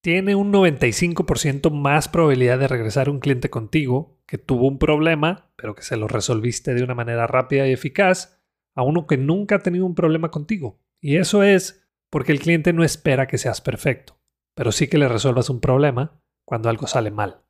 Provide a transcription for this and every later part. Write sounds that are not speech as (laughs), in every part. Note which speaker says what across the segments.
Speaker 1: tiene un 95% más probabilidad de regresar un cliente contigo que tuvo un problema, pero que se lo resolviste de una manera rápida y eficaz, a uno que nunca ha tenido un problema contigo. Y eso es porque el cliente no espera que seas perfecto, pero sí que le resuelvas un problema cuando algo sale mal.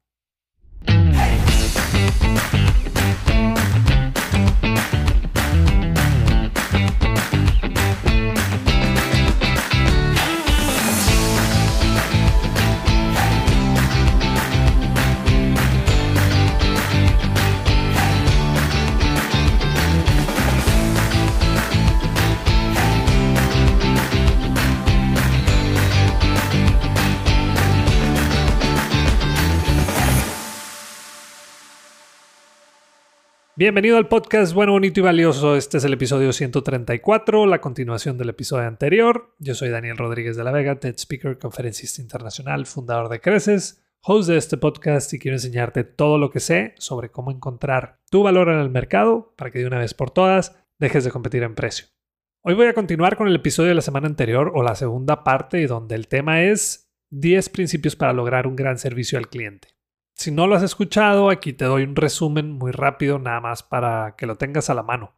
Speaker 1: Bienvenido al podcast Bueno, Bonito y Valioso. Este es el episodio 134, la continuación del episodio anterior. Yo soy Daniel Rodríguez de la Vega, TED Speaker, conferencista internacional, fundador de Creces, host de este podcast y quiero enseñarte todo lo que sé sobre cómo encontrar tu valor en el mercado para que de una vez por todas dejes de competir en precio. Hoy voy a continuar con el episodio de la semana anterior o la segunda parte donde el tema es 10 principios para lograr un gran servicio al cliente. Si no lo has escuchado, aquí te doy un resumen muy rápido nada más para que lo tengas a la mano.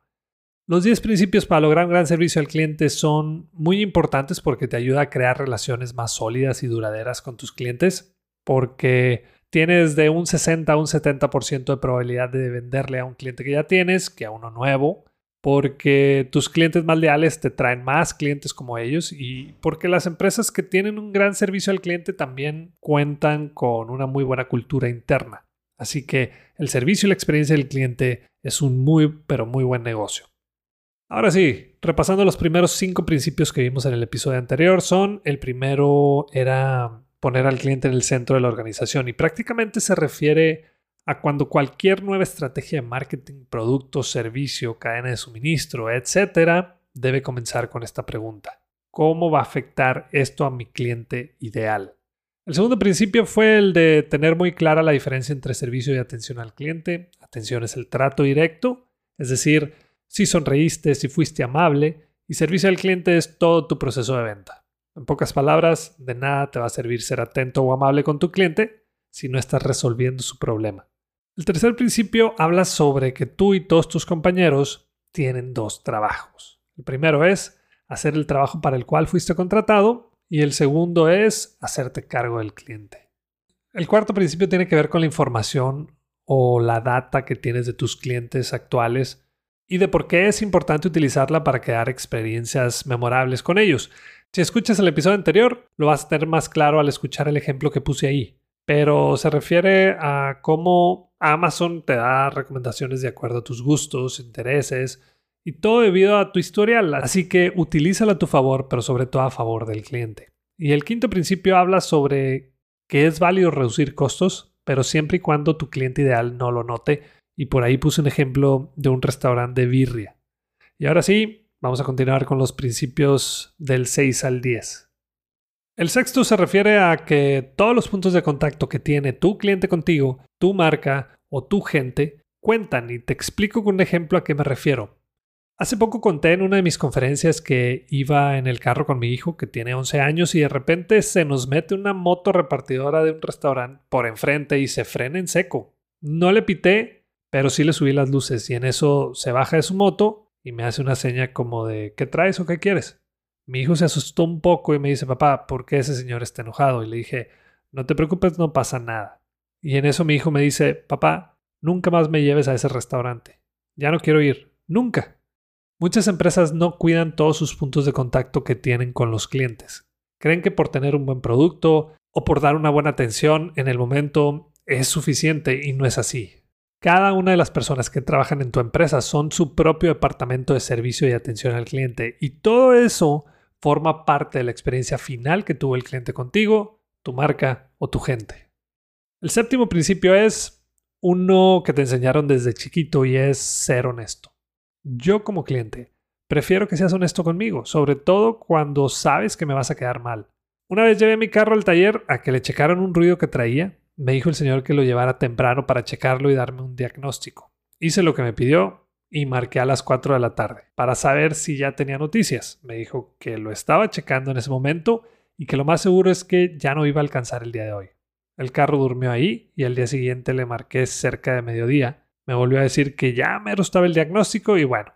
Speaker 1: Los 10 principios para lograr un gran servicio al cliente son muy importantes porque te ayuda a crear relaciones más sólidas y duraderas con tus clientes, porque tienes de un 60 a un 70% de probabilidad de venderle a un cliente que ya tienes que a uno nuevo porque tus clientes más leales te traen más clientes como ellos y porque las empresas que tienen un gran servicio al cliente también cuentan con una muy buena cultura interna. Así que el servicio y la experiencia del cliente es un muy, pero muy buen negocio. Ahora sí, repasando los primeros cinco principios que vimos en el episodio anterior, son el primero era poner al cliente en el centro de la organización y prácticamente se refiere a cuando cualquier nueva estrategia de marketing, producto, servicio, cadena de suministro, etcétera, debe comenzar con esta pregunta. ¿Cómo va a afectar esto a mi cliente ideal? El segundo principio fue el de tener muy clara la diferencia entre servicio y atención al cliente. Atención es el trato directo, es decir, si sonreíste, si fuiste amable, y servicio al cliente es todo tu proceso de venta. En pocas palabras, de nada te va a servir ser atento o amable con tu cliente si no estás resolviendo su problema. El tercer principio habla sobre que tú y todos tus compañeros tienen dos trabajos. El primero es hacer el trabajo para el cual fuiste contratado y el segundo es hacerte cargo del cliente. El cuarto principio tiene que ver con la información o la data que tienes de tus clientes actuales y de por qué es importante utilizarla para crear experiencias memorables con ellos. Si escuchas el episodio anterior, lo vas a tener más claro al escuchar el ejemplo que puse ahí pero se refiere a cómo Amazon te da recomendaciones de acuerdo a tus gustos, intereses y todo debido a tu historial. Así que utilízala a tu favor, pero sobre todo a favor del cliente. Y el quinto principio habla sobre que es válido reducir costos, pero siempre y cuando tu cliente ideal no lo note. Y por ahí puse un ejemplo de un restaurante de birria. Y ahora sí, vamos a continuar con los principios del 6 al 10. El sexto se refiere a que todos los puntos de contacto que tiene tu cliente contigo, tu marca o tu gente cuentan y te explico con un ejemplo a qué me refiero. Hace poco conté en una de mis conferencias que iba en el carro con mi hijo que tiene 11 años y de repente se nos mete una moto repartidora de un restaurante por enfrente y se frena en seco. No le pité, pero sí le subí las luces y en eso se baja de su moto y me hace una seña como de ¿qué traes o qué quieres? Mi hijo se asustó un poco y me dice, papá, ¿por qué ese señor está enojado? Y le dije, no te preocupes, no pasa nada. Y en eso mi hijo me dice, papá, nunca más me lleves a ese restaurante. Ya no quiero ir, nunca. Muchas empresas no cuidan todos sus puntos de contacto que tienen con los clientes. Creen que por tener un buen producto o por dar una buena atención en el momento es suficiente y no es así. Cada una de las personas que trabajan en tu empresa son su propio departamento de servicio y atención al cliente y todo eso forma parte de la experiencia final que tuvo el cliente contigo, tu marca o tu gente. El séptimo principio es uno que te enseñaron desde chiquito y es ser honesto. Yo como cliente prefiero que seas honesto conmigo, sobre todo cuando sabes que me vas a quedar mal. Una vez llevé mi carro al taller a que le checaron un ruido que traía, me dijo el señor que lo llevara temprano para checarlo y darme un diagnóstico. Hice lo que me pidió, y marqué a las 4 de la tarde para saber si ya tenía noticias. Me dijo que lo estaba checando en ese momento y que lo más seguro es que ya no iba a alcanzar el día de hoy. El carro durmió ahí y al día siguiente le marqué cerca de mediodía. Me volvió a decir que ya me estaba el diagnóstico y bueno,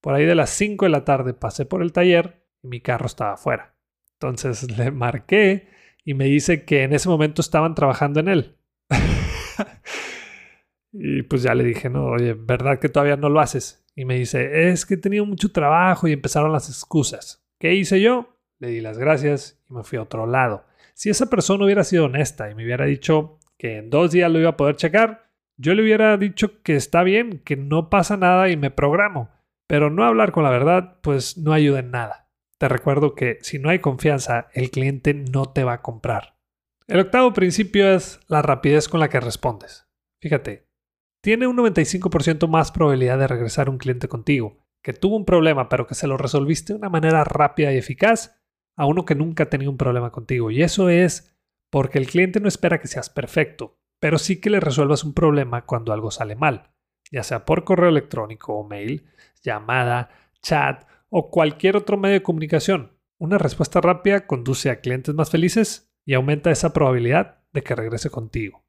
Speaker 1: por ahí de las 5 de la tarde pasé por el taller y mi carro estaba afuera. Entonces (laughs) le marqué y me dice que en ese momento estaban trabajando en él. Y pues ya le dije, no, oye, ¿verdad que todavía no lo haces? Y me dice, es que he tenido mucho trabajo y empezaron las excusas. ¿Qué hice yo? Le di las gracias y me fui a otro lado. Si esa persona hubiera sido honesta y me hubiera dicho que en dos días lo iba a poder checar, yo le hubiera dicho que está bien, que no pasa nada y me programo. Pero no hablar con la verdad, pues no ayuda en nada. Te recuerdo que si no hay confianza, el cliente no te va a comprar. El octavo principio es la rapidez con la que respondes. Fíjate, tiene un 95% más probabilidad de regresar un cliente contigo, que tuvo un problema pero que se lo resolviste de una manera rápida y eficaz, a uno que nunca ha tenido un problema contigo. Y eso es porque el cliente no espera que seas perfecto, pero sí que le resuelvas un problema cuando algo sale mal, ya sea por correo electrónico o mail, llamada, chat o cualquier otro medio de comunicación. Una respuesta rápida conduce a clientes más felices y aumenta esa probabilidad de que regrese contigo.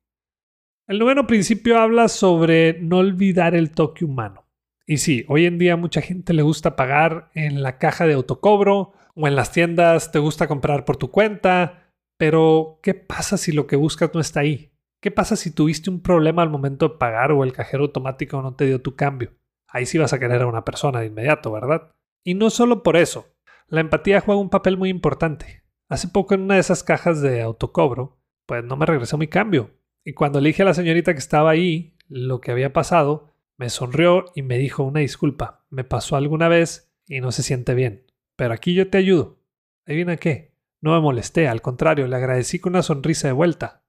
Speaker 1: El noveno principio habla sobre no olvidar el toque humano. Y sí, hoy en día mucha gente le gusta pagar en la caja de autocobro o en las tiendas te gusta comprar por tu cuenta, pero ¿qué pasa si lo que buscas no está ahí? ¿Qué pasa si tuviste un problema al momento de pagar o el cajero automático no te dio tu cambio? Ahí sí vas a querer a una persona de inmediato, ¿verdad? Y no solo por eso, la empatía juega un papel muy importante. Hace poco en una de esas cajas de autocobro, pues no me regresó mi cambio. Y cuando le dije a la señorita que estaba ahí lo que había pasado, me sonrió y me dijo una disculpa. Me pasó alguna vez y no se siente bien. Pero aquí yo te ayudo. ¿Adivina qué? No me molesté, al contrario, le agradecí con una sonrisa de vuelta.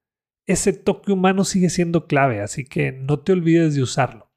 Speaker 1: Ese toque humano sigue siendo clave, así que no te olvides de usarlo.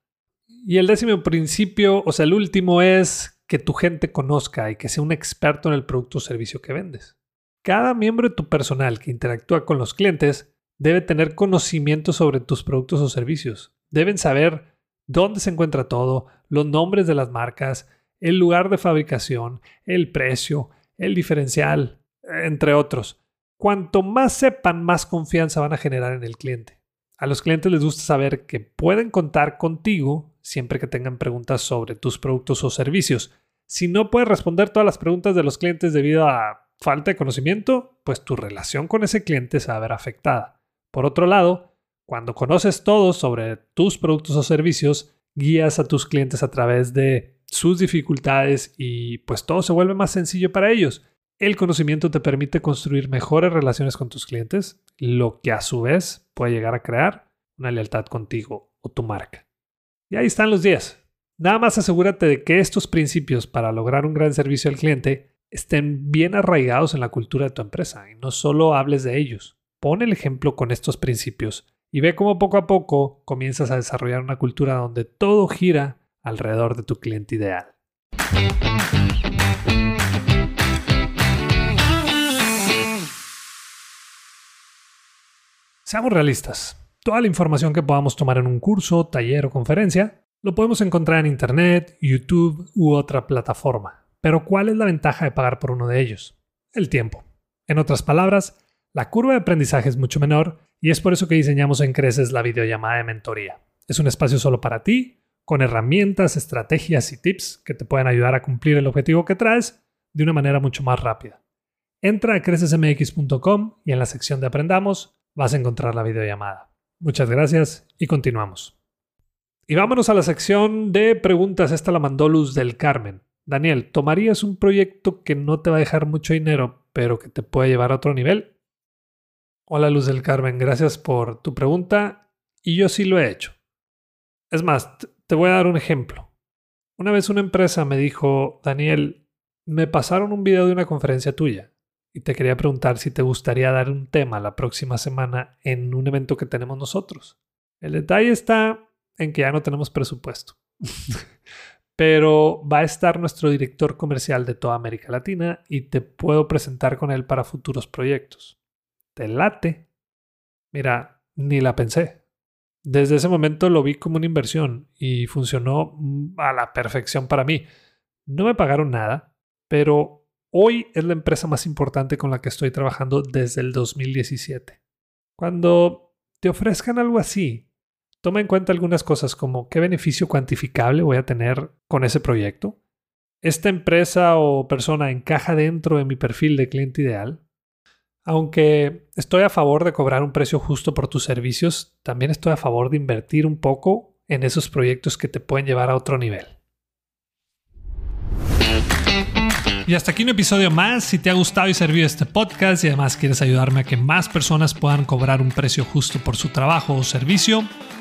Speaker 1: Y el décimo principio, o sea, el último es que tu gente conozca y que sea un experto en el producto o servicio que vendes. Cada miembro de tu personal que interactúa con los clientes debe tener conocimiento sobre tus productos o servicios. Deben saber dónde se encuentra todo, los nombres de las marcas, el lugar de fabricación, el precio, el diferencial, entre otros. Cuanto más sepan, más confianza van a generar en el cliente. A los clientes les gusta saber que pueden contar contigo siempre que tengan preguntas sobre tus productos o servicios. Si no puedes responder todas las preguntas de los clientes debido a falta de conocimiento, pues tu relación con ese cliente se va a ver afectada. Por otro lado, cuando conoces todo sobre tus productos o servicios, guías a tus clientes a través de sus dificultades y pues todo se vuelve más sencillo para ellos. El conocimiento te permite construir mejores relaciones con tus clientes, lo que a su vez puede llegar a crear una lealtad contigo o tu marca. Y ahí están los 10. Nada más asegúrate de que estos principios para lograr un gran servicio al cliente estén bien arraigados en la cultura de tu empresa y no solo hables de ellos. Pon el ejemplo con estos principios y ve cómo poco a poco comienzas a desarrollar una cultura donde todo gira alrededor de tu cliente ideal. Seamos realistas. Toda la información que podamos tomar en un curso, taller o conferencia lo podemos encontrar en Internet, YouTube u otra plataforma. Pero ¿cuál es la ventaja de pagar por uno de ellos? El tiempo. En otras palabras, la curva de aprendizaje es mucho menor y es por eso que diseñamos en Creces la videollamada de mentoría. Es un espacio solo para ti, con herramientas, estrategias y tips que te pueden ayudar a cumplir el objetivo que traes de una manera mucho más rápida. Entra a crecesmx.com y en la sección de Aprendamos vas a encontrar la videollamada. Muchas gracias y continuamos. Y vámonos a la sección de preguntas. Esta la mandó Luz del Carmen. Daniel, ¿tomarías un proyecto que no te va a dejar mucho dinero, pero que te puede llevar a otro nivel? Hola Luz del Carmen, gracias por tu pregunta y yo sí lo he hecho. Es más, te voy a dar un ejemplo. Una vez una empresa me dijo, Daniel, me pasaron un video de una conferencia tuya y te quería preguntar si te gustaría dar un tema la próxima semana en un evento que tenemos nosotros. El detalle está en que ya no tenemos presupuesto. (laughs) Pero va a estar nuestro director comercial de toda América Latina y te puedo presentar con él para futuros proyectos. ¿Te late? Mira, ni la pensé. Desde ese momento lo vi como una inversión y funcionó a la perfección para mí. No me pagaron nada, pero hoy es la empresa más importante con la que estoy trabajando desde el 2017. Cuando te ofrezcan algo así, toma en cuenta algunas cosas como qué beneficio cuantificable voy a tener con ese proyecto. ¿Esta empresa o persona encaja dentro de mi perfil de cliente ideal? Aunque estoy a favor de cobrar un precio justo por tus servicios, también estoy a favor de invertir un poco en esos proyectos que te pueden llevar a otro nivel. Y hasta aquí un episodio más. Si te ha gustado y servido este podcast y además quieres ayudarme a que más personas puedan cobrar un precio justo por su trabajo o servicio,